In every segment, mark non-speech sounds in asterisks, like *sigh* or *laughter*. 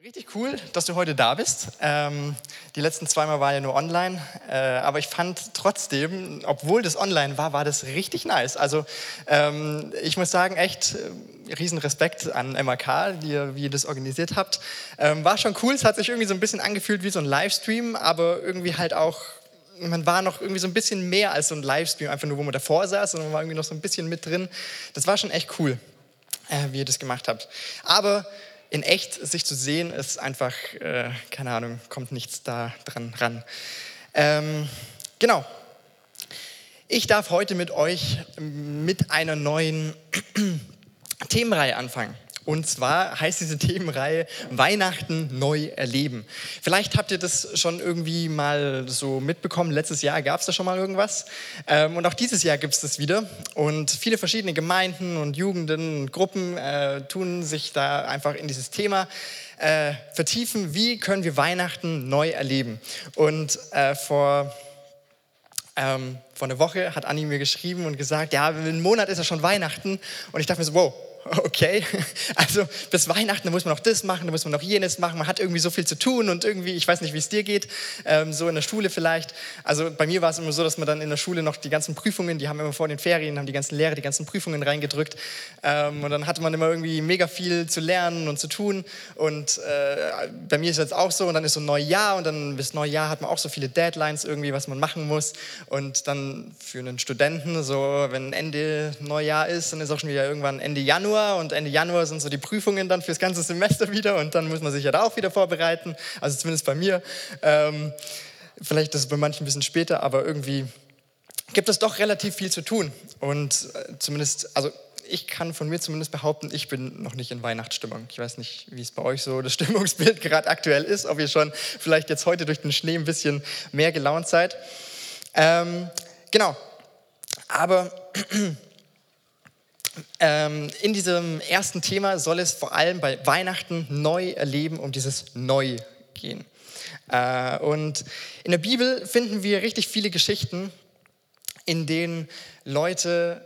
Richtig cool, dass du heute da bist. Ähm, die letzten zweimal war ja nur online, äh, aber ich fand trotzdem, obwohl das online war, war das richtig nice. Also ähm, ich muss sagen, echt äh, riesen Respekt an MAK, die, wie ihr das organisiert habt. Ähm, war schon cool, es hat sich irgendwie so ein bisschen angefühlt wie so ein Livestream, aber irgendwie halt auch man war noch irgendwie so ein bisschen mehr als so ein Livestream, einfach nur, wo man davor saß, sondern man war irgendwie noch so ein bisschen mit drin. Das war schon echt cool, äh, wie ihr das gemacht habt. Aber in echt sich zu sehen, ist einfach, äh, keine Ahnung, kommt nichts da dran ran. Ähm, genau. Ich darf heute mit euch mit einer neuen *clears throat* Themenreihe anfangen. Und zwar heißt diese Themenreihe Weihnachten neu erleben. Vielleicht habt ihr das schon irgendwie mal so mitbekommen. Letztes Jahr gab es da schon mal irgendwas. Ähm, und auch dieses Jahr gibt es das wieder. Und viele verschiedene Gemeinden und Jugenden und Gruppen äh, tun sich da einfach in dieses Thema äh, vertiefen. Wie können wir Weihnachten neu erleben? Und äh, vor ähm, vor einer Woche hat Anni mir geschrieben und gesagt, ja, ein Monat ist ja schon Weihnachten. Und ich dachte mir so, wow, *laughs* okay, also bis Weihnachten muss man noch das machen, da muss man noch jenes machen, man hat irgendwie so viel zu tun und irgendwie, ich weiß nicht, wie es dir geht, ähm, so in der Schule vielleicht. Also bei mir war es immer so, dass man dann in der Schule noch die ganzen Prüfungen, die haben immer vor den Ferien, haben die ganzen Lehrer die ganzen Prüfungen reingedrückt. Ähm, und dann hatte man immer irgendwie mega viel zu lernen und zu tun. Und äh, bei mir ist es jetzt auch so. Und dann ist so ein Neujahr und dann bis Neujahr hat man auch so viele Deadlines irgendwie, was man machen muss. Und dann für einen Studenten, so wenn Ende Neujahr ist, dann ist auch schon wieder irgendwann Ende Januar Januar und Ende Januar sind so die Prüfungen dann fürs ganze Semester wieder und dann muss man sich ja da auch wieder vorbereiten, also zumindest bei mir. Ähm, vielleicht ist es bei manchen ein bisschen später, aber irgendwie gibt es doch relativ viel zu tun und äh, zumindest, also ich kann von mir zumindest behaupten, ich bin noch nicht in Weihnachtsstimmung. Ich weiß nicht, wie es bei euch so das *laughs* Stimmungsbild gerade aktuell ist, ob ihr schon vielleicht jetzt heute durch den Schnee ein bisschen mehr gelaunt seid. Ähm, genau, aber *clears throat* ähm, in diesem ersten Thema soll es vor allem bei Weihnachten neu erleben, um dieses Neu gehen. Äh, und in der Bibel finden wir richtig viele Geschichten, in denen Leute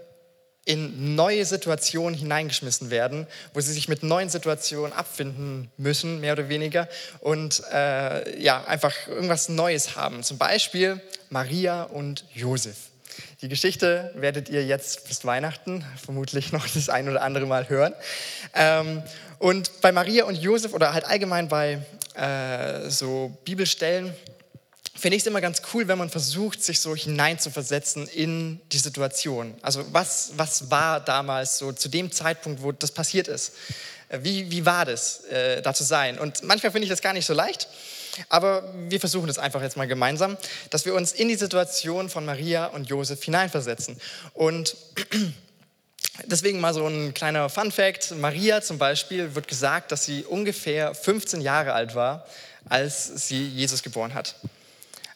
in neue Situationen hineingeschmissen werden, wo sie sich mit neuen Situationen abfinden müssen, mehr oder weniger, und äh, ja, einfach irgendwas Neues haben. Zum Beispiel Maria und Josef. Die Geschichte werdet ihr jetzt bis Weihnachten vermutlich noch das ein oder andere Mal hören. Ähm, und bei Maria und Josef oder halt allgemein bei äh, so Bibelstellen finde ich es immer ganz cool, wenn man versucht, sich so hineinzuversetzen in die Situation. Also was, was war damals so zu dem Zeitpunkt, wo das passiert ist? Äh, wie, wie war das, äh, da zu sein? Und manchmal finde ich das gar nicht so leicht. Aber wir versuchen es einfach jetzt mal gemeinsam, dass wir uns in die Situation von Maria und Josef hineinversetzen. Und *clears throat* deswegen mal so ein kleiner Fun fact. Maria zum Beispiel wird gesagt, dass sie ungefähr 15 Jahre alt war, als sie Jesus geboren hat.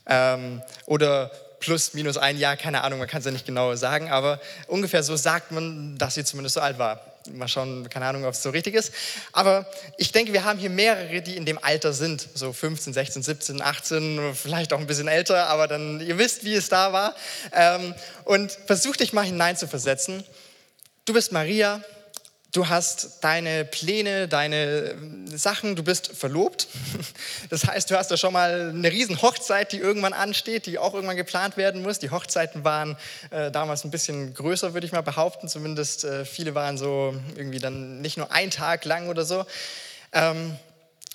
Ähm, oder plus, minus ein Jahr, keine Ahnung, man kann es ja nicht genau sagen, aber ungefähr so sagt man, dass sie zumindest so alt war. Mal schauen, keine Ahnung, ob es so richtig ist. Aber ich denke, wir haben hier mehrere, die in dem Alter sind, so 15, 16, 17, 18, vielleicht auch ein bisschen älter, aber dann, ihr wisst, wie es da war. Ähm, und versuch dich mal hineinzuversetzen. Du bist Maria, du hast deine Pläne, deine Sachen, du bist verlobt. *laughs* Das heißt, du hast da schon mal eine riesen Hochzeit, die irgendwann ansteht, die auch irgendwann geplant werden muss. Die Hochzeiten waren äh, damals ein bisschen größer, würde ich mal behaupten. Zumindest äh, viele waren so irgendwie dann nicht nur ein Tag lang oder so. Ähm,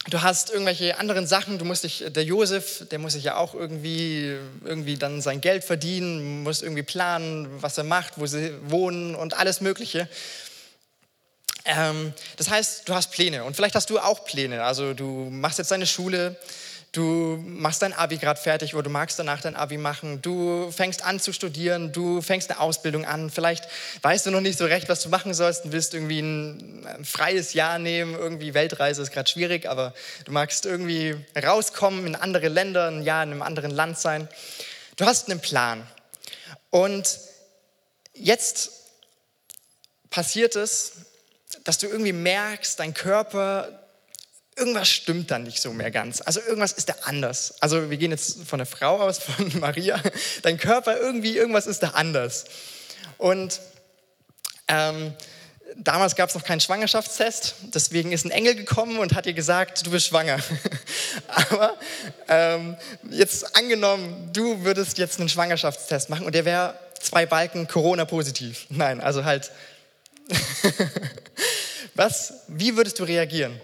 du hast irgendwelche anderen Sachen, du musst dich, der Josef, der muss sich ja auch irgendwie, irgendwie dann sein Geld verdienen, muss irgendwie planen, was er macht, wo sie wohnen und alles Mögliche. Ähm, das heißt, du hast Pläne und vielleicht hast du auch Pläne. Also du machst jetzt deine Schule, du machst dein Abi gerade fertig oder du magst danach dein Abi machen, du fängst an zu studieren, du fängst eine Ausbildung an, vielleicht weißt du noch nicht so recht, was du machen sollst und willst irgendwie ein, freies Jahr nehmen, irgendwie Weltreise ist gerade schwierig, aber du magst irgendwie rauskommen in andere Länder, ein Jahr in einem anderen Land sein. Du hast einen Plan und jetzt passiert es, dass du irgendwie merkst, dein Körper, irgendwas stimmt dann nicht so mehr ganz. Also irgendwas ist da anders. Also wir gehen jetzt von der Frau aus, *laughs* von Maria. Dein Körper irgendwie, irgendwas ist da anders. Und ähm, damals gab es noch keinen Schwangerschaftstest, deswegen ist ein Engel gekommen und hat ihr gesagt, du bist schwanger. *laughs* Aber ähm, jetzt angenommen, du würdest jetzt einen Schwangerschaftstest machen und der wäre zwei Balken Corona-positiv. Nein, also halt, *laughs* was, wie würdest du reagieren?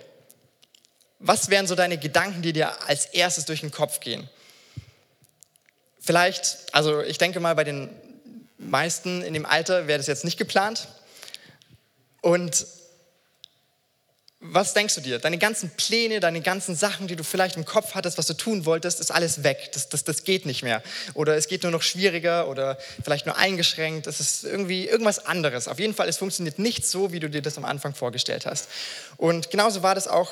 Was wären so deine Gedanken, die dir als erstes durch den Kopf gehen? Vielleicht, also ich denke mal, bei den meisten in dem Alter wäre das jetzt nicht geplant. Und was denkst du dir? Deine ganzen Pläne, deine ganzen Sachen, die du vielleicht im Kopf hattest, was du tun wolltest, ist alles weg. Das, das, das geht nicht mehr. Oder es geht nur noch schwieriger oder vielleicht nur eingeschränkt. Es ist irgendwie irgendwas anderes. Auf jeden Fall, es funktioniert nicht so, wie du dir das am Anfang vorgestellt hast. Und genauso war das auch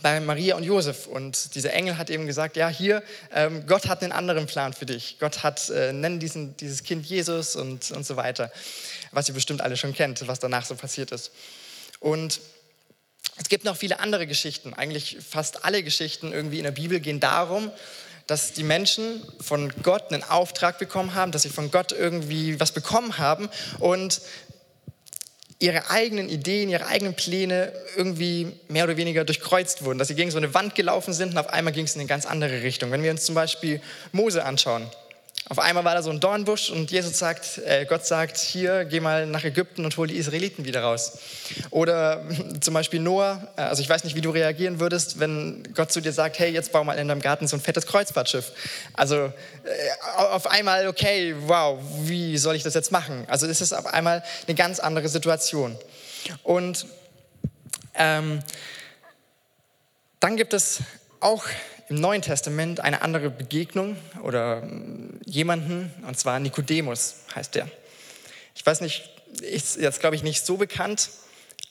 bei Maria und Josef. Und dieser Engel hat eben gesagt, ja, hier, ähm, Gott hat einen anderen Plan für dich. Gott hat, äh, nennen diesen, dieses Kind Jesus und, und so weiter. Was ihr bestimmt alle schon kennt, was danach so passiert ist. Und es gibt noch viele andere Geschichten. Eigentlich fast alle Geschichten irgendwie in der Bibel gehen darum, dass die Menschen von Gott einen Auftrag bekommen haben, dass sie von Gott irgendwie was bekommen haben und ihre eigenen Ideen, ihre eigenen Pläne irgendwie mehr oder weniger durchkreuzt wurden, dass sie gegen so eine Wand gelaufen sind und auf einmal ging es in eine ganz andere Richtung. Wenn wir uns zum Beispiel Mose anschauen, auf einmal war da so ein Dornbusch und Jesus sagt, äh, Gott sagt, hier, geh mal nach Ägypten und hol die Israeliten wieder raus. Oder *laughs* zum Beispiel Noah, äh, also ich weiß nicht, wie du reagieren würdest, wenn Gott zu dir sagt, hey, jetzt bau mal in deinem Garten so ein fettes Kreuzfahrtschiff. Also äh, auf einmal, okay, wow, wie soll ich das jetzt machen? Also es ist auf einmal eine ganz andere Situation. Und ähm, dann gibt es auch im Neuen Testament eine andere Begegnung oder hm, jemanden, und zwar Nikodemus heißt der. Ich weiß nicht, ist jetzt glaube ich nicht so bekannt.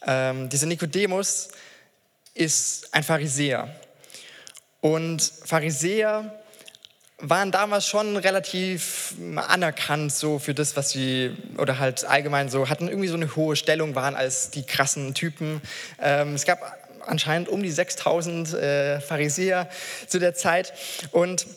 Ähm, dieser Nikodemus ist ein Pharisäer. Und Pharisäer waren damals schon relativ anerkannt so für das, was sie, oder halt allgemein so, hatten irgendwie so eine hohe Stellung, waren als die krassen Typen. Ähm, es gab anscheinend um die 6000 äh, Pharisäer zu der Zeit und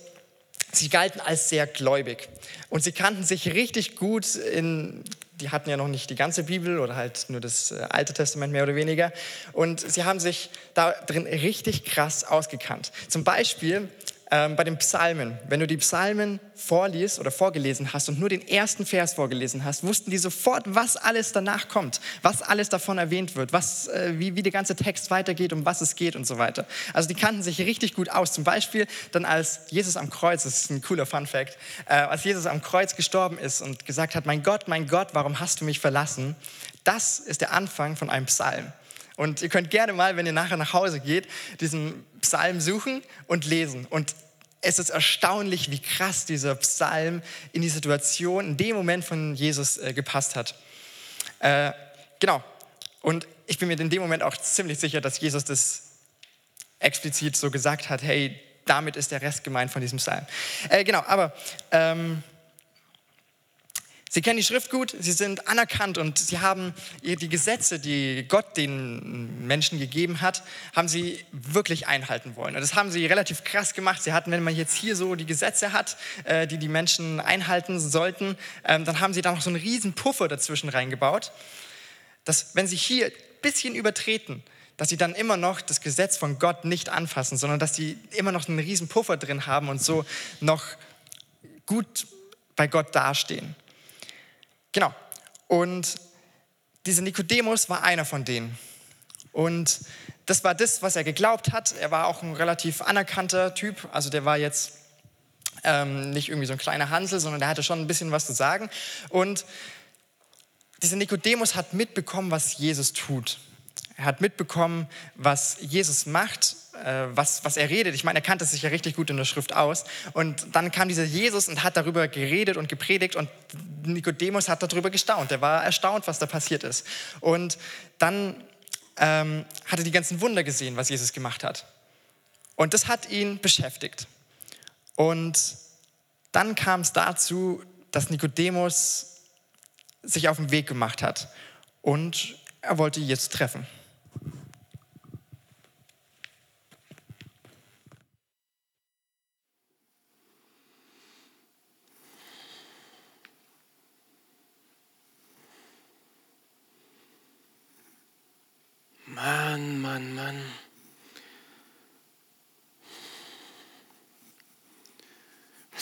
sie galten als sehr gläubig und sie kannten sich richtig gut in die hatten ja noch nicht die ganze Bibel oder halt nur das äh, Alte Testament mehr oder weniger. Und sie haben sich da drin richtig krass ausgekannt. Zum Beispiel ähm, bei den Psalmen. Wenn du die Psalmen vorliest oder vorgelesen hast und nur den ersten Vers vorgelesen hast, wussten die sofort, was alles danach kommt, was alles davon erwähnt wird, was, äh, wie, wie der ganze Text weitergeht, um was es geht und so weiter. Also die kannten sich richtig gut aus. Zum Beispiel dann als Jesus am Kreuz, das ist ein cooler Fun Fact, äh, als Jesus am Kreuz gestorben ist und gesagt hat, mein Gott, mein Gott, warum hast du mich verlassen? Das ist der Anfang von einem Psalm. Und ihr könnt gerne mal, wenn ihr nachher nach Hause geht, diesen Psalm suchen und lesen. Und es ist erstaunlich, wie krass dieser Psalm in die Situation, in dem Moment von Jesus äh, gepasst hat. Äh, genau. Und ich bin mir in dem Moment auch ziemlich sicher, dass Jesus das explizit so gesagt hat, hey, damit ist der Rest gemeint von diesem Psalm. Äh, genau, aber ähm, Sie kennen die Schrift gut, sie sind anerkannt und sie haben die Gesetze, die Gott den Menschen gegeben hat, haben sie wirklich einhalten wollen. Und das haben sie relativ krass gemacht. Sie hatten, wenn man jetzt hier so die Gesetze hat, äh, die die Menschen einhalten sollten, ähm, dann haben sie da noch so einen riesen Puffer dazwischen reingebaut, dass wenn sie hier ein bisschen übertreten, dass sie dann immer noch das Gesetz von Gott nicht anfassen, sondern dass sie immer noch einen riesen Puffer drin haben und so noch gut bei Gott dastehen. Genau. Und dieser Nikodemus war einer von denen. Und das war das, was er geglaubt hat. Er war auch ein relativ anerkannter Typ. Also der war jetzt ähm, nicht irgendwie so ein kleiner Hansel, sondern der hatte schon ein bisschen was zu sagen. Und dieser Nikodemus hat mitbekommen, was Jesus tut. Er hat mitbekommen, was Jesus macht, was, was er redet. Ich meine, er kannte sich ja richtig gut in der Schrift aus. Und dann kam dieser Jesus und hat darüber geredet und gepredigt und Nikodemus hat darüber gestaunt. Er war erstaunt, was da passiert ist. Und dann ähm, hat er die ganzen Wunder gesehen, was Jesus gemacht hat. Und das hat ihn beschäftigt. Und dann kam es dazu, dass Nikodemus sich auf den Weg gemacht hat und er wollte Jesus treffen.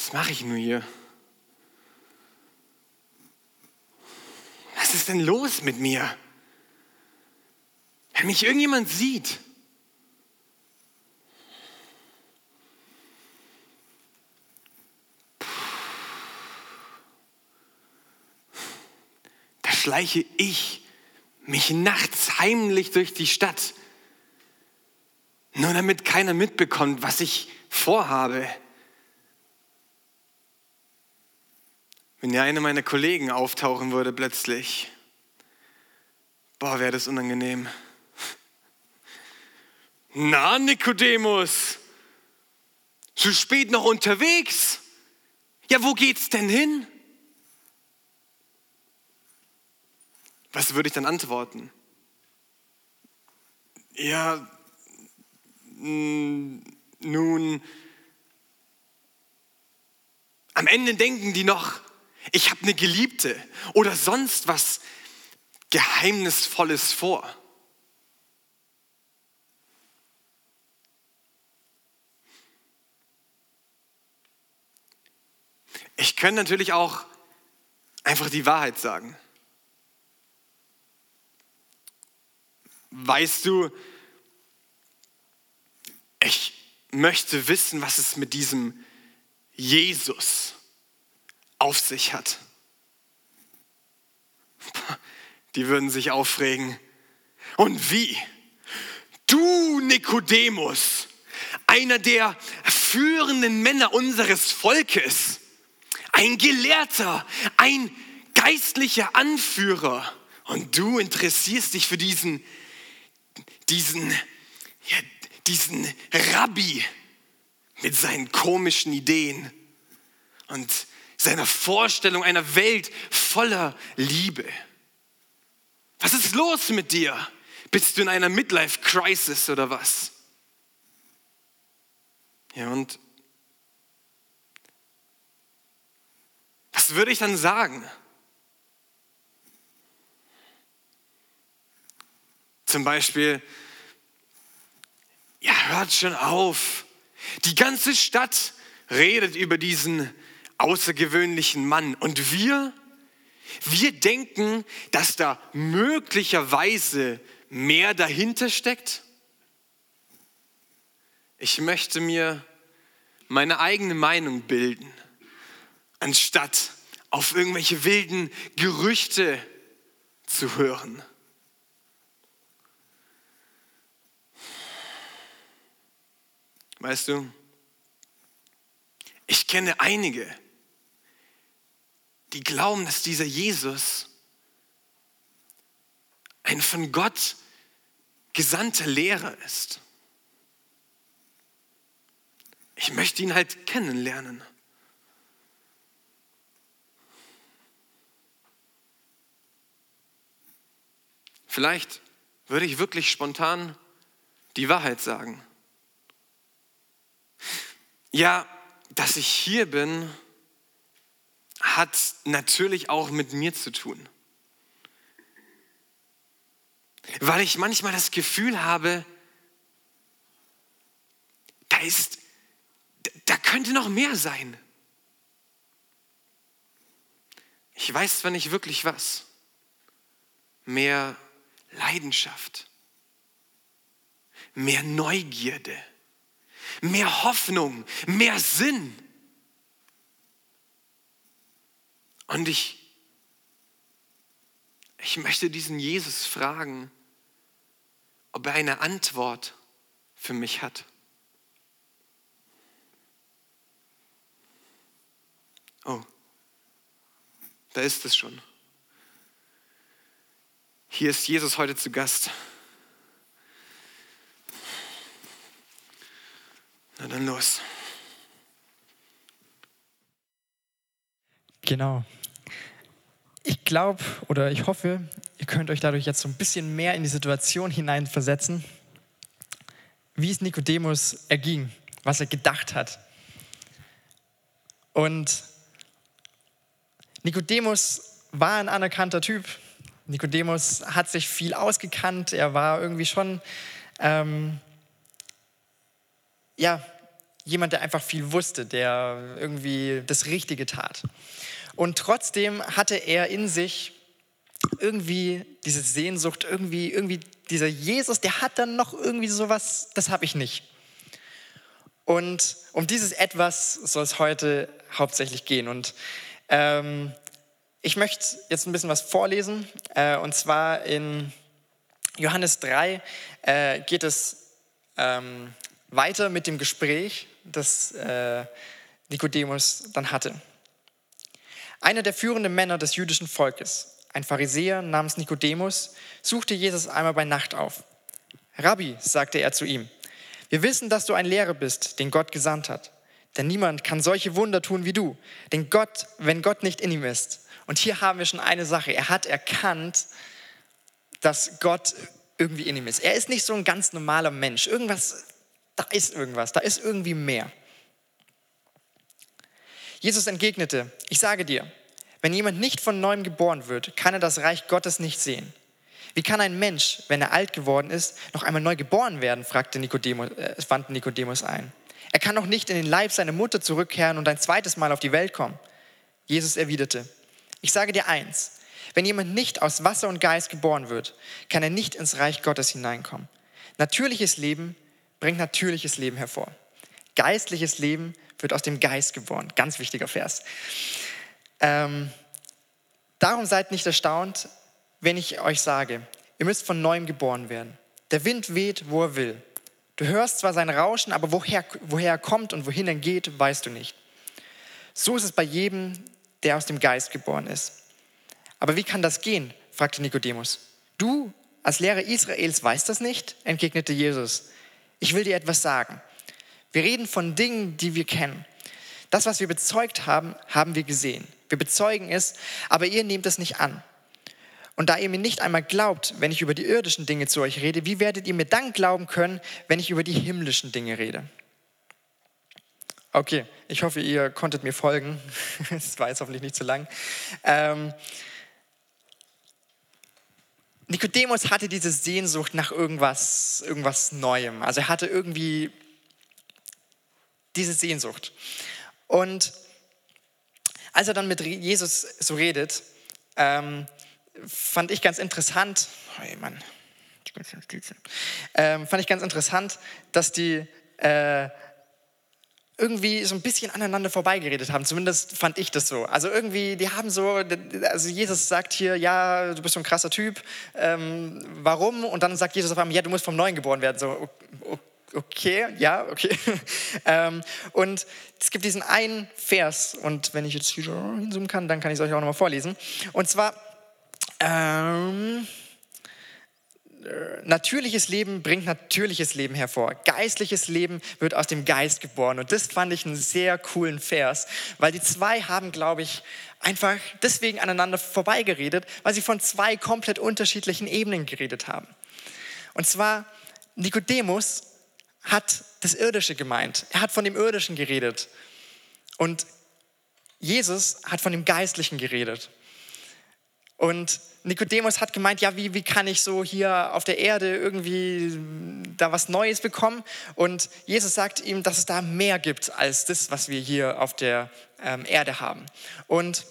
Was mache ich nur hier? Was ist denn los mit mir? Wenn mich irgendjemand sieht, da schleiche ich mich nachts heimlich durch die Stadt, nur damit keiner mitbekommt, was ich vorhabe. Wenn ja einer meiner Kollegen auftauchen würde plötzlich, boah, wäre das unangenehm. *laughs* Na, Nikodemus, so spät noch unterwegs? Ja, wo geht's denn hin? Was würde ich dann antworten? Ja, nun, am Ende denken die noch, ich habe eine Geliebte oder sonst was Geheimnisvolles vor. Ich könnte natürlich auch einfach die Wahrheit sagen. Weißt du, ich möchte wissen, was es mit diesem Jesus auf sich hat. Die würden sich aufregen. Und wie? Du, Nikodemus, einer der führenden Männer unseres Volkes, ein Gelehrter, ein geistlicher Anführer, und du interessierst dich für diesen, diesen, ja, diesen Rabbi mit seinen komischen Ideen und seiner Vorstellung einer Welt voller Liebe. Was ist los mit dir? Bist du in einer Midlife-Crisis oder was? Ja, und was würde ich dann sagen? Zum Beispiel, ja, hört schon auf. Die ganze Stadt redet über diesen außergewöhnlichen Mann. Und wir, wir denken, dass da möglicherweise mehr dahinter steckt. Ich möchte mir meine eigene Meinung bilden, anstatt auf irgendwelche wilden Gerüchte zu hören. Weißt du, ich kenne einige, die glauben, dass dieser Jesus ein von Gott gesandter Lehrer ist. Ich möchte ihn halt kennenlernen. Vielleicht würde ich wirklich spontan die Wahrheit sagen. Ja, dass ich hier bin, hat natürlich auch mit mir zu tun. Weil ich manchmal das Gefühl habe, da ist, da könnte noch mehr sein. Ich weiß zwar nicht wirklich was. Mehr Leidenschaft, mehr Neugierde, mehr Hoffnung, mehr Sinn. Und ich, ich möchte diesen Jesus fragen, ob er eine Antwort für mich hat. Oh, da ist es schon. Hier ist Jesus heute zu Gast. Na dann los. Genau glaube oder ich hoffe, ihr könnt euch dadurch jetzt so ein bisschen mehr in die Situation hineinversetzen, wie es Nikodemus erging, was er gedacht hat. Und Nikodemus war ein anerkannter Typ. Nikodemus hat sich viel ausgekannt. Er war irgendwie schon, ähm, ja, jemand, der einfach viel wusste, der irgendwie das Richtige tat. Und trotzdem hatte er in sich irgendwie diese Sehnsucht, irgendwie, irgendwie dieser Jesus, der hat dann noch irgendwie sowas, das habe ich nicht. Und um dieses Etwas soll es heute hauptsächlich gehen. Und ähm, ich möchte jetzt ein bisschen was vorlesen. Äh, und zwar in Johannes 3 äh, geht es ähm, weiter mit dem Gespräch, das äh, Nikodemus dann hatte. Einer der führenden Männer des jüdischen Volkes, ein Pharisäer namens Nikodemus, suchte Jesus einmal bei Nacht auf. Rabbi, sagte er zu ihm, wir wissen, dass du ein Lehrer bist, den Gott gesandt hat. Denn niemand kann solche Wunder tun wie du. Denn Gott, wenn Gott nicht in ihm ist. Und hier haben wir schon eine Sache. Er hat erkannt, dass Gott irgendwie in ihm ist. Er ist nicht so ein ganz normaler Mensch. Irgendwas, da ist irgendwas, da ist irgendwie mehr. Jesus entgegnete, ich sage dir, wenn jemand nicht von neuem geboren wird, kann er das Reich Gottes nicht sehen. Wie kann ein Mensch, wenn er alt geworden ist, noch einmal neu geboren werden? fragte Nikodemus, äh, wandte Nikodemus ein. Er kann doch nicht in den Leib seiner Mutter zurückkehren und ein zweites Mal auf die Welt kommen. Jesus erwiderte, ich sage dir eins, wenn jemand nicht aus Wasser und Geist geboren wird, kann er nicht ins Reich Gottes hineinkommen. Natürliches Leben bringt natürliches Leben hervor. Geistliches Leben wird aus dem Geist geboren. Ganz wichtiger Vers. Ähm, darum seid nicht erstaunt, wenn ich euch sage, ihr müsst von neuem geboren werden. Der Wind weht, wo er will. Du hörst zwar sein Rauschen, aber woher, woher er kommt und wohin er geht, weißt du nicht. So ist es bei jedem, der aus dem Geist geboren ist. Aber wie kann das gehen? fragte Nikodemus. Du als Lehrer Israels weißt das nicht? entgegnete Jesus. Ich will dir etwas sagen. Wir reden von Dingen, die wir kennen. Das, was wir bezeugt haben, haben wir gesehen. Wir bezeugen es, aber ihr nehmt es nicht an. Und da ihr mir nicht einmal glaubt, wenn ich über die irdischen Dinge zu euch rede, wie werdet ihr mir dann glauben können, wenn ich über die himmlischen Dinge rede? Okay, ich hoffe, ihr konntet mir folgen. *laughs* Es war jetzt hoffentlich nicht zu lang. Ähm, Nikodemus hatte diese Sehnsucht nach irgendwas, irgendwas Neuem. Also er hatte irgendwie diese Sehnsucht. Und als er dann mit Jesus so redet, ähm, fand ich ganz interessant, hey Mann, ähm, fand ich ganz interessant, dass die äh, irgendwie so ein bisschen aneinander vorbeigeredet haben. Zumindest fand ich das so. Also irgendwie, die haben so, also Jesus sagt hier, ja, du bist so ein krasser Typ. Ähm, warum? Und dann sagt Jesus auf einmal, ja, du musst vom Neuen geboren werden. So, okay, ja, okay. *laughs* ähm, und es gibt diesen einen Vers, und wenn ich jetzt hinzoomen kann, dann kann ich es euch auch nochmal vorlesen. Und zwar ähm, natürliches Leben bringt natürliches Leben hervor. Geistliches Leben wird aus dem Geist geboren. Und das fand ich einen sehr coolen Vers, weil die zwei haben, glaube ich, einfach deswegen aneinander vorbeigeredet, weil sie von zwei komplett unterschiedlichen Ebenen geredet haben. Und zwar Nikodemus hat das Irdische gemeint. Er hat von dem Irdischen geredet. Und Jesus hat von dem Geistlichen geredet. Und Nikodemus hat gemeint, ja, wie, wie kann ich so hier auf der Erde irgendwie da was Neues bekommen? Und Jesus sagt ihm, dass es da mehr gibt als das, was wir hier auf der ähm, Erde haben. Und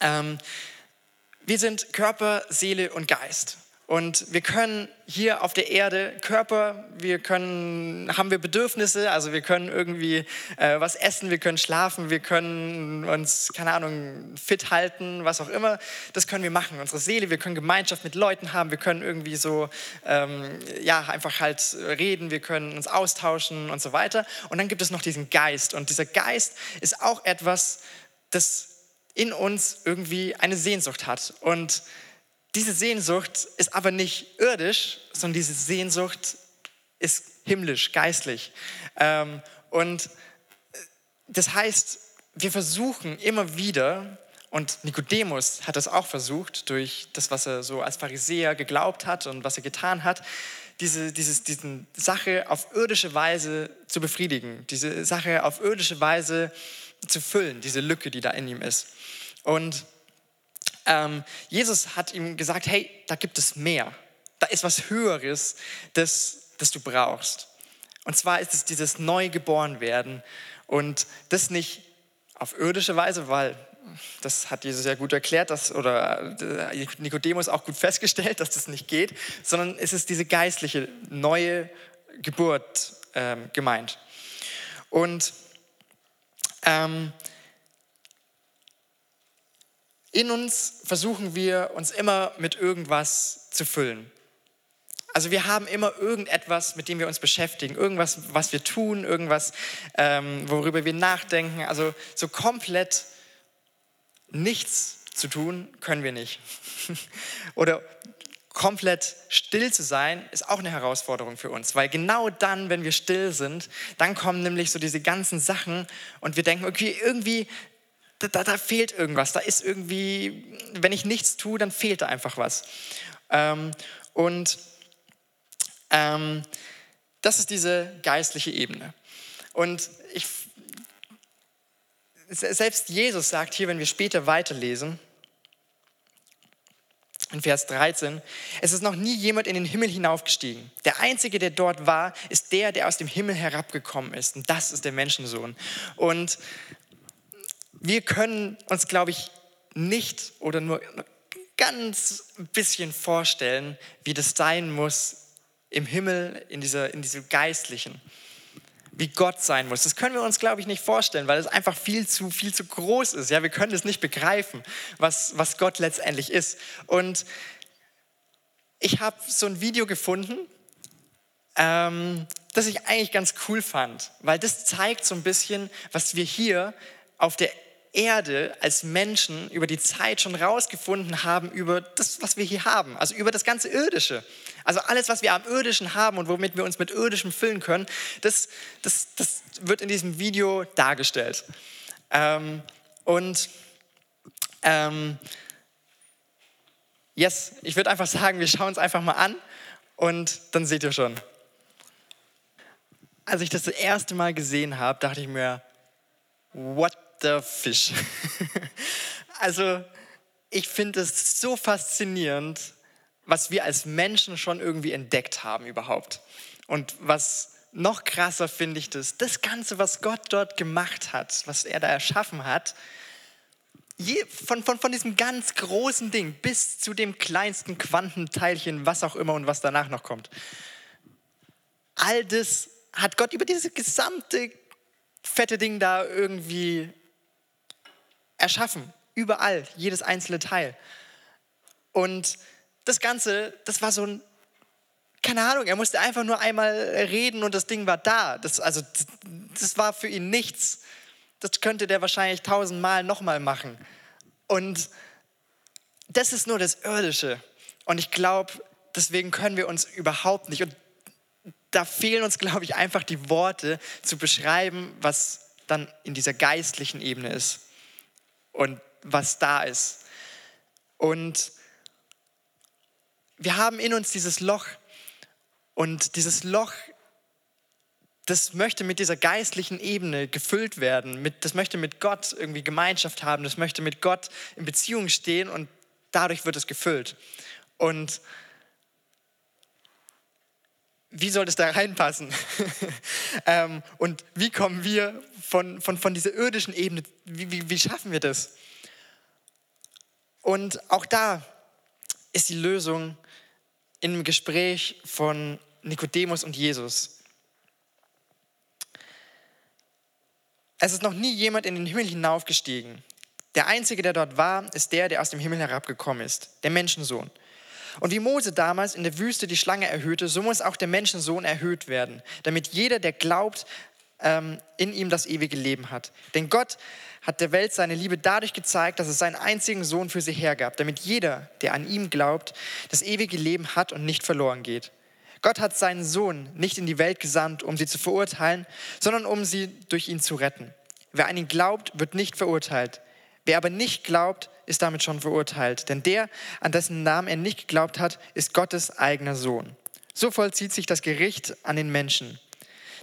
ähm, wir sind Körper, Seele und Geist. Und wir können hier auf der Erde Körper, wir können, haben wir Bedürfnisse, also wir können irgendwie äh, was essen, wir können schlafen, wir können uns, keine Ahnung, fit halten, was auch immer. Das können wir machen. Unsere Seele, wir können Gemeinschaft mit Leuten haben, wir können irgendwie so, ähm, ja, einfach halt reden, wir können uns austauschen und so weiter. Und dann gibt es noch diesen Geist. Und dieser Geist ist auch etwas, das in uns irgendwie eine Sehnsucht hat. Und diese Sehnsucht ist aber nicht irdisch, sondern diese Sehnsucht ist himmlisch, geistlich. Ähm, und äh, das heißt, wir versuchen immer wieder, und Nikodemus hat das auch versucht, durch das, was er so als Pharisäer geglaubt hat und was er getan hat, diese dieses, diesen Sache auf irdische Weise zu befriedigen, diese Sache auf irdische Weise zu füllen, diese Lücke, die da in ihm ist. Und ähm, Jesus hat ihm gesagt, hey, da gibt es mehr. Da ist was Höheres, das, das du brauchst. Und zwar ist es dieses Neugeborenwerden und das nicht auf irdische Weise, weil das hat Jesus ja gut erklärt, dass, oder äh, Nikodemus auch gut festgestellt, dass das nicht geht, sondern es ist diese geistliche neue Geburt ähm, gemeint. Und ähm, in uns versuchen wir uns immer mit irgendwas zu füllen. Also wir haben immer irgendetwas, mit dem wir uns beschäftigen, irgendwas, was wir tun, irgendwas, ähm, worüber wir nachdenken. Also so komplett nichts zu tun können wir nicht. *laughs* Oder komplett still zu sein, ist auch eine Herausforderung für uns, weil genau dann, wenn wir still sind, dann kommen nämlich so diese ganzen Sachen und wir denken, okay, irgendwie, da, da, fehlt irgendwas, da ist irgendwie, wenn ich nichts tue, dann fehlt da einfach was. Ähm, und ähm, das ist diese geistliche Ebene. Und ich, selbst Jesus sagt hier, wenn wir später weiterlesen, in Vers 13, es ist noch nie jemand in den Himmel hinaufgestiegen. Der Einzige, der dort war, ist der, der aus dem Himmel herabgekommen ist. Und das ist der Menschensohn. Und wir können uns, glaube ich, nicht oder nur ganz bisschen vorstellen, wie das sein muss im Himmel, in, dieser, in diesem Geistlichen wie Gott sein muss. Das können wir uns, glaube ich, nicht vorstellen, weil es einfach viel zu, viel zu groß ist. Ja, wir können es nicht begreifen, was, was Gott letztendlich ist. Und ich habe so ein Video gefunden, ähm, das ich eigentlich ganz cool fand, weil das zeigt so ein bisschen, was wir hier auf der Erde als Menschen über die Zeit schon rausgefunden haben über das, was wir hier haben, also über das ganze Irdische. Also alles, was wir am Irdischen haben und womit wir uns mit Irdischem füllen können, das, das, das wird in diesem Video dargestellt. Ähm, und ähm, yes, ich würde einfach sagen, wir schauen es einfach mal an und dann seht ihr schon. Als ich das das erste Mal gesehen habe, dachte ich mir, what the fish? *laughs* also ich finde es so faszinierend, was wir als Menschen schon irgendwie entdeckt haben überhaupt. Und was noch krasser finde ich das, das Ganze, was Gott dort gemacht hat, was er da erschaffen hat, je, von, von, von diesem ganz großen Ding bis zu dem kleinsten Quantenteilchen, was auch immer und was danach noch kommt. All das hat Gott über dieses gesamte fette Ding da irgendwie erschaffen. Überall, jedes einzelne Teil. Und das Ganze, das war so ein, keine Ahnung, er musste einfach nur einmal reden und das Ding war da. Das, also, das war für ihn nichts. Das könnte der wahrscheinlich tausendmal nochmal machen. Und das ist nur das Irdische. Und ich glaube, deswegen können wir uns überhaupt nicht, und da fehlen uns, glaube ich, einfach die Worte zu beschreiben, was dann in dieser geistlichen Ebene ist und was da ist. Und wir haben in uns dieses Loch und dieses Loch, das möchte mit dieser geistlichen Ebene gefüllt werden. Mit, das möchte mit Gott irgendwie Gemeinschaft haben. Das möchte mit Gott in Beziehung stehen und dadurch wird es gefüllt. Und wie soll das da reinpassen? *laughs* ähm, und wie kommen wir von, von, von dieser irdischen Ebene, wie, wie, wie schaffen wir das? Und auch da ist die Lösung in einem Gespräch von Nikodemus und Jesus. Es ist noch nie jemand in den Himmel hinaufgestiegen. Der Einzige, der dort war, ist der, der aus dem Himmel herabgekommen ist, der Menschensohn. Und wie Mose damals in der Wüste die Schlange erhöhte, so muss auch der Menschensohn erhöht werden, damit jeder, der glaubt, ähm, in ihm das ewige Leben hat. Denn Gott hat der Welt seine Liebe dadurch gezeigt, dass es seinen einzigen Sohn für sie hergab, damit jeder, der an ihm glaubt, das ewige Leben hat und nicht verloren geht. Gott hat seinen Sohn nicht in die Welt gesandt, um sie zu verurteilen, sondern um sie durch ihn zu retten. Wer an ihn glaubt, wird nicht verurteilt. Wer aber nicht glaubt, ist damit schon verurteilt. Denn der, an dessen Namen er nicht geglaubt hat, ist Gottes eigener Sohn. So vollzieht sich das Gericht an den Menschen.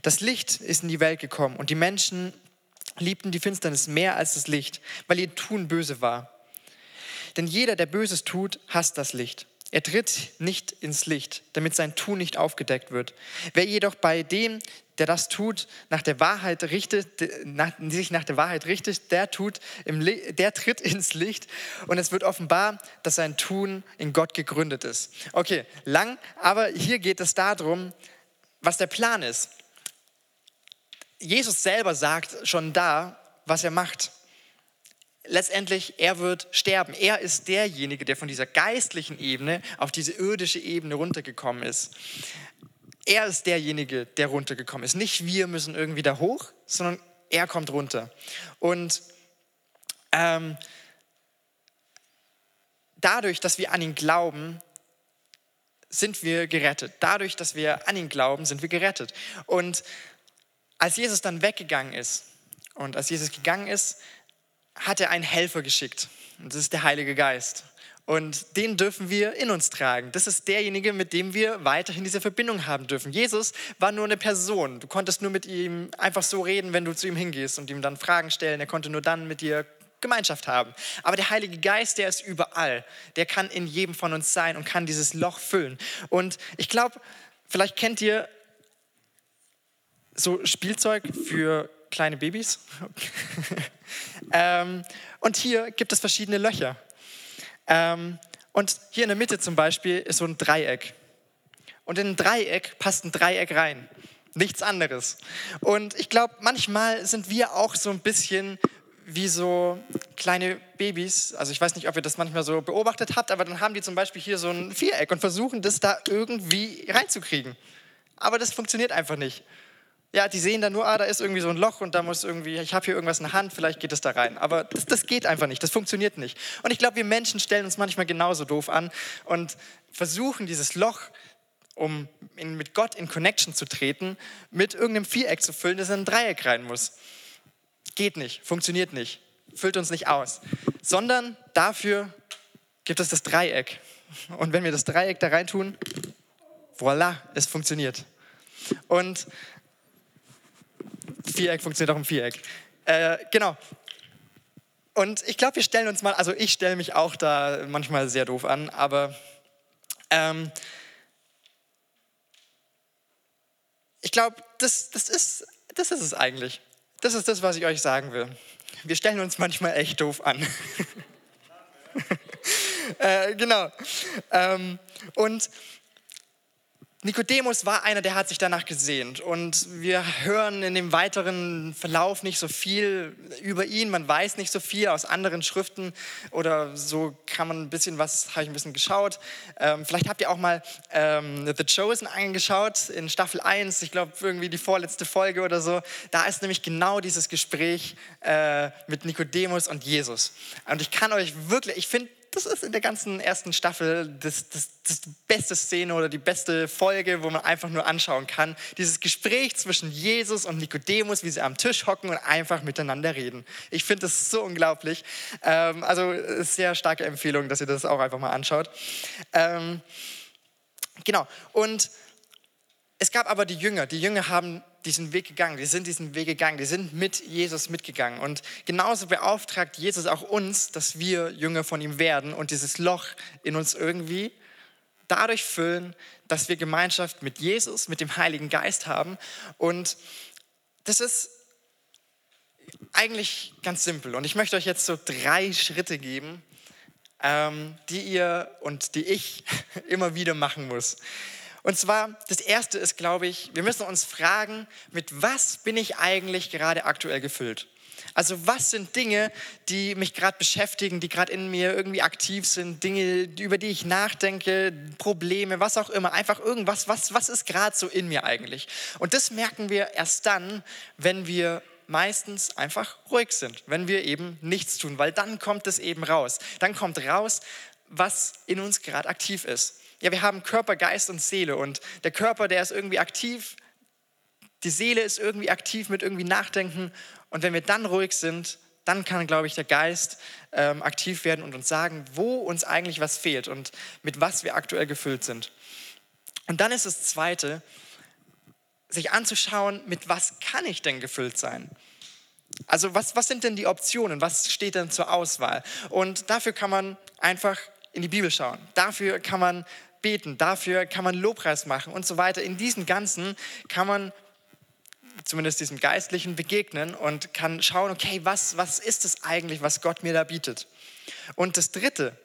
Das Licht ist in die Welt gekommen und die Menschen liebten die Finsternis mehr als das Licht, weil ihr Tun böse war. Denn jeder, der Böses tut, hasst das Licht. Er tritt nicht ins Licht, damit sein Tun nicht aufgedeckt wird. Wer jedoch bei dem, der das tut, nach der Wahrheit richtet, nach, sich nach der Wahrheit richtet, der, tut der tritt *laughs* ins Licht und es wird offenbar, dass sein Tun in Gott gegründet ist. Okay, lang, aber hier geht es darum, was der Plan ist. Jesus selber sagt schon da, was er macht. Letztendlich, er wird sterben. Er ist derjenige, der von dieser geistlichen Ebene auf diese irdische Ebene runtergekommen ist. Er ist derjenige, der runtergekommen ist. Nicht wir müssen irgendwie da hoch, sondern er kommt runter. Und ähm, dadurch, dass wir an ihn glauben, sind wir gerettet. Dadurch, dass wir an ihn glauben, sind wir gerettet. Und als Jesus dann weggegangen ist und als Jesus gegangen ist, hat er einen Helfer geschickt. Und das ist der Heilige Geist. Und den dürfen wir in uns tragen. Das ist derjenige, mit dem wir weiterhin diese Verbindung haben dürfen. Jesus war nur eine Person. Du konntest nur mit ihm einfach so reden, wenn du zu ihm hingehst und ihm dann Fragen stellen. Er konnte nur dann mit dir Gemeinschaft haben. Aber der Heilige Geist, der ist überall. Der kann in jedem von uns sein und kann dieses Loch füllen. Und ich glaube, vielleicht kennt ihr so Spielzeug für kleine Babys. *laughs* ähm, und hier gibt es verschiedene Löcher. Ähm, und hier in der Mitte zum Beispiel ist so ein Dreieck. Und in ein Dreieck passt ein Dreieck rein. Nichts anderes. Und ich glaube, manchmal sind wir auch so ein bisschen wie so kleine Babys. Also ich weiß nicht, ob ihr das manchmal so beobachtet habt, aber dann haben die zum Beispiel hier so ein Viereck und versuchen das da irgendwie reinzukriegen. Aber das funktioniert einfach nicht. Ja, die sehen dann nur, ah, da ist irgendwie so ein Loch und da muss irgendwie, ich habe hier irgendwas in der Hand, vielleicht geht es da rein. Aber das, das geht einfach nicht, das funktioniert nicht. Und ich glaube, wir Menschen stellen uns manchmal genauso doof an und versuchen dieses Loch, um in, mit Gott in Connection zu treten, mit irgendeinem Viereck zu füllen, das in ein Dreieck rein muss. Geht nicht, funktioniert nicht, füllt uns nicht aus. Sondern dafür gibt es das Dreieck. Und wenn wir das Dreieck da rein tun, voilà, es funktioniert. Und Viereck funktioniert auch im Viereck. Äh, genau. Und ich glaube, wir stellen uns mal, also ich stelle mich auch da manchmal sehr doof an, aber ähm, ich glaube, das, das, ist, das ist es eigentlich. Das ist das, was ich euch sagen will. Wir stellen uns manchmal echt doof an. *laughs* äh, genau. Ähm, und Nikodemus war einer, der hat sich danach gesehnt. Und wir hören in dem weiteren Verlauf nicht so viel über ihn. Man weiß nicht so viel aus anderen Schriften oder so kann man ein bisschen was, habe ich ein bisschen geschaut. Ähm, vielleicht habt ihr auch mal ähm, The Chosen angeschaut in Staffel 1, ich glaube irgendwie die vorletzte Folge oder so. Da ist nämlich genau dieses Gespräch äh, mit Nikodemus und Jesus. Und ich kann euch wirklich, ich finde, das ist in der ganzen ersten Staffel das, das, das beste Szene oder die beste Folge, wo man einfach nur anschauen kann. Dieses Gespräch zwischen Jesus und Nikodemus, wie sie am Tisch hocken und einfach miteinander reden. Ich finde das so unglaublich. Ähm, also sehr starke Empfehlung, dass ihr das auch einfach mal anschaut. Ähm, genau. Und es gab aber die Jünger. Die Jünger haben diesen Weg gegangen, die sind diesen Weg gegangen, die sind mit Jesus mitgegangen. Und genauso beauftragt Jesus auch uns, dass wir Jünger von ihm werden und dieses Loch in uns irgendwie dadurch füllen, dass wir Gemeinschaft mit Jesus, mit dem Heiligen Geist haben. Und das ist eigentlich ganz simpel. Und ich möchte euch jetzt so drei Schritte geben, ähm, die ihr und die ich *laughs* immer wieder machen muss. Und zwar, das erste ist, glaube ich, wir müssen uns fragen, mit was bin ich eigentlich gerade aktuell gefüllt? Also was sind Dinge, die mich gerade beschäftigen, die gerade in mir irgendwie aktiv sind, Dinge, über die ich nachdenke, Probleme, was auch immer, einfach irgendwas, was, was ist gerade so in mir eigentlich? Und das merken wir erst dann, wenn wir meistens einfach ruhig sind, wenn wir eben nichts tun, weil dann kommt es eben raus. Dann kommt raus, was in uns gerade aktiv ist ja, wir haben Körper, Geist und Seele und der Körper, der ist irgendwie aktiv, die Seele ist irgendwie aktiv mit irgendwie Nachdenken und wenn wir dann ruhig sind, dann kann, glaube ich, der Geist ähm, aktiv werden und uns sagen, wo uns eigentlich was fehlt und mit was wir aktuell gefüllt sind. Und dann ist das Zweite, sich anzuschauen, mit was kann ich denn gefüllt sein? Also was, was sind denn die Optionen? Was steht denn zur Auswahl? Und dafür kann man einfach in die Bibel schauen. Dafür kann man beten. Dafür kann man Lobpreis machen und so weiter. In diesem Ganzen kann man zumindest diesem Geistlichen begegnen und kann schauen, okay, was, was ist es eigentlich, was Gott mir da bietet? Und das Dritte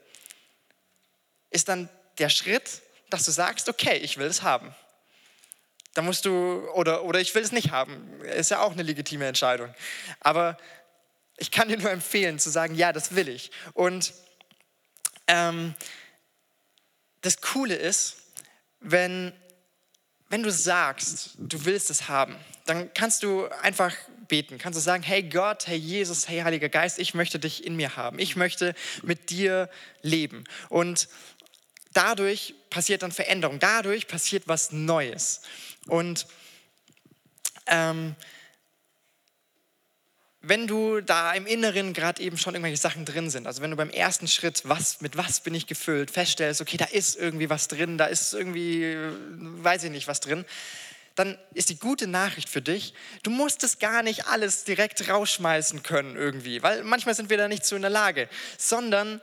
ist dann der Schritt, dass du sagst, okay, ich will es haben. Da musst du, oder, oder ich will es nicht haben. Ist ja auch eine legitime Entscheidung. Aber ich kann dir nur empfehlen zu sagen, ja, das will ich. Und ähm, das Coole ist, wenn, wenn du sagst, du willst es haben, dann kannst du einfach beten. Kannst du sagen, hey Gott, hey Jesus, hey Heiliger Geist, ich möchte dich in mir haben. Ich möchte mit dir leben. Und dadurch passiert dann Veränderung. Dadurch passiert was Neues. Und ähm, wenn du da im Inneren gerade eben schon irgendwelche Sachen drin sind, also wenn du beim ersten Schritt, was, mit was bin ich gefüllt, feststellst, okay, da ist irgendwie was drin, da ist irgendwie, weiß ich nicht, was drin, dann ist die gute Nachricht für dich, du musst es gar nicht alles direkt rausschmeißen können irgendwie, weil manchmal sind wir da nicht so in der Lage, sondern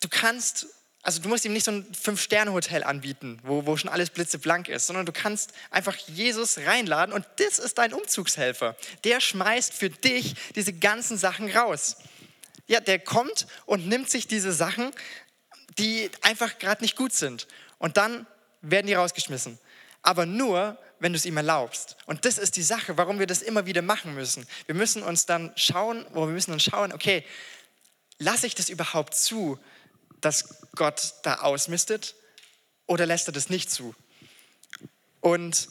du kannst also du musst ihm nicht so ein Fünf-Sterne-Hotel anbieten, wo, wo schon alles blitzeblank ist, sondern du kannst einfach Jesus reinladen und das ist dein Umzugshelfer. Der schmeißt für dich diese ganzen Sachen raus. Ja, der kommt und nimmt sich diese Sachen, die einfach gerade nicht gut sind. Und dann werden die rausgeschmissen. Aber nur, wenn du es ihm erlaubst. Und das ist die Sache, warum wir das immer wieder machen müssen. Wir müssen uns dann schauen, wo wir müssen uns schauen, okay, lasse ich das überhaupt zu, dass Gott da ausmistet oder lässt er das nicht zu? Und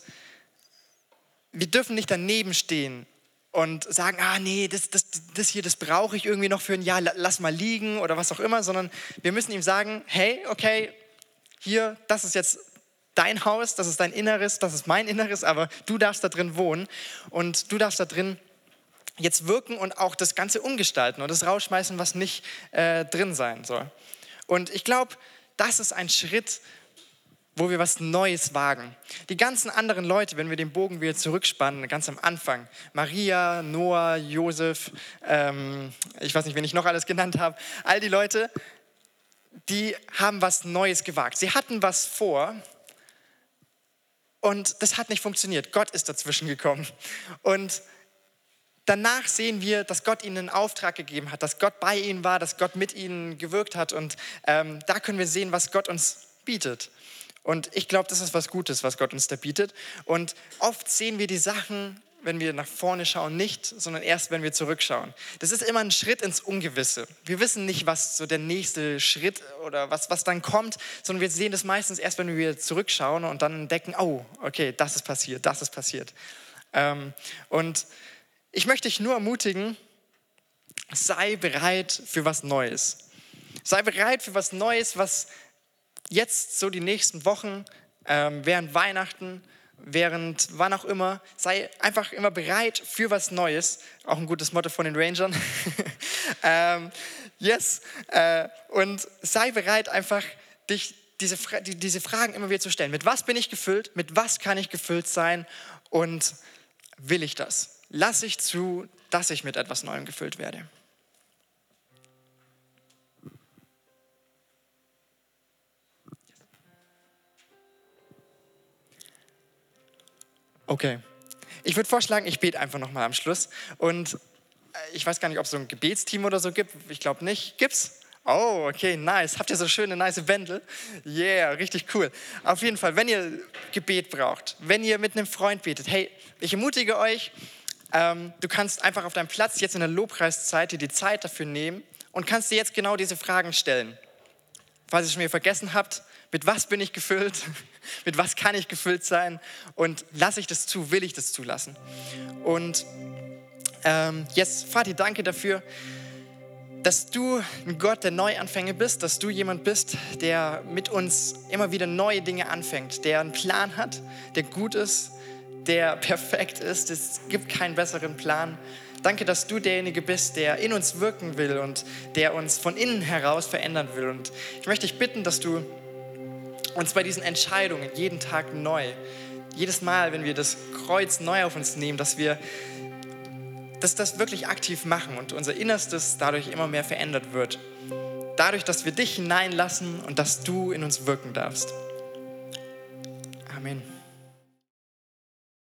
wir dürfen nicht daneben stehen und sagen, ah nee, das, das, das hier, das brauche ich irgendwie noch für ein Jahr, lass mal liegen oder was auch immer, sondern wir müssen ihm sagen, hey, okay, hier, das ist jetzt dein Haus, das ist dein Inneres, das ist mein Inneres, aber du darfst da drin wohnen und du darfst da drin jetzt wirken und auch das Ganze umgestalten und das rausschmeißen, was nicht äh, drin sein soll. Und ich glaube, das ist ein Schritt, wo wir was Neues wagen. Die ganzen anderen Leute, wenn wir den Bogen wieder zurückspannen, ganz am Anfang, Maria, Noah, Josef, ähm, ich weiß nicht, wen ich noch alles genannt habe, all die Leute, die haben was Neues gewagt. Sie hatten was vor und das hat nicht funktioniert. Gott ist dazwischen gekommen. Und danach sehen wir, dass Gott ihnen einen Auftrag gegeben hat, dass Gott bei ihnen war, dass Gott mit ihnen gewirkt hat. Und ähm, da können wir sehen, was Gott uns bietet. Und ich glaube, das ist was Gutes, was Gott uns da bietet. Und oft sehen wir die Sachen, wenn wir nach vorne schauen, nicht, sondern erst, wenn wir zurückschauen. Das ist immer ein Schritt ins Ungewisse. Wir wissen nicht, was so der nächste Schritt oder was, was dann kommt, sondern wir sehen das meistens erst, wenn wir zurückschauen und dann entdecken, oh, okay, das ist passiert, das ist passiert. Ähm, und ich möchte dich nur ermutigen, sei bereit für was Neues. Sei bereit für was Neues, was jetzt so die nächsten Wochen, ähm, während Weihnachten, während wann auch immer, sei einfach immer bereit für was Neues. Auch ein gutes Motto von den Rangern. *laughs* ähm, yes. Äh, und sei bereit, einfach dich diese, diese Fragen immer wieder zu stellen. Mit was bin ich gefüllt? Mit was kann ich gefüllt sein? Und will ich das? Lasse ich zu, dass ich mit etwas Neuem gefüllt werde. Okay. Ich würde vorschlagen, ich bete einfach nochmal am Schluss. Und äh, ich weiß gar nicht, ob es so ein Gebetsteam oder so gibt. Ich glaube nicht. Gibt's? Oh, okay, nice. Habt ihr so schöne, nice Wände? Yeah, richtig cool. Auf jeden Fall, wenn ihr Gebet braucht, wenn ihr mit einem Freund betet, hey, ich ermutige euch, ähm, du kannst einfach auf deinem Platz jetzt in der Lobpreiszeit dir die Zeit dafür nehmen und kannst dir jetzt genau diese Fragen stellen. Falls ihr es schon wieder vergessen habt, mit was bin ich gefüllt? *laughs* mit was kann ich gefüllt sein? Und lasse ich das zu? Will ich das zulassen? Und ähm, jetzt, Vati, danke dafür, dass du ein Gott der Neuanfänge bist, dass du jemand bist, der mit uns immer wieder neue Dinge anfängt, der einen Plan hat, der gut ist, der perfekt ist. Es gibt keinen besseren Plan. Danke, dass du derjenige bist, der in uns wirken will und der uns von innen heraus verändern will. Und ich möchte dich bitten, dass du uns bei diesen Entscheidungen jeden Tag neu, jedes Mal, wenn wir das Kreuz neu auf uns nehmen, dass wir dass das wirklich aktiv machen und unser Innerstes dadurch immer mehr verändert wird. dadurch, dass wir dich hineinlassen und dass du in uns wirken darfst. Amen.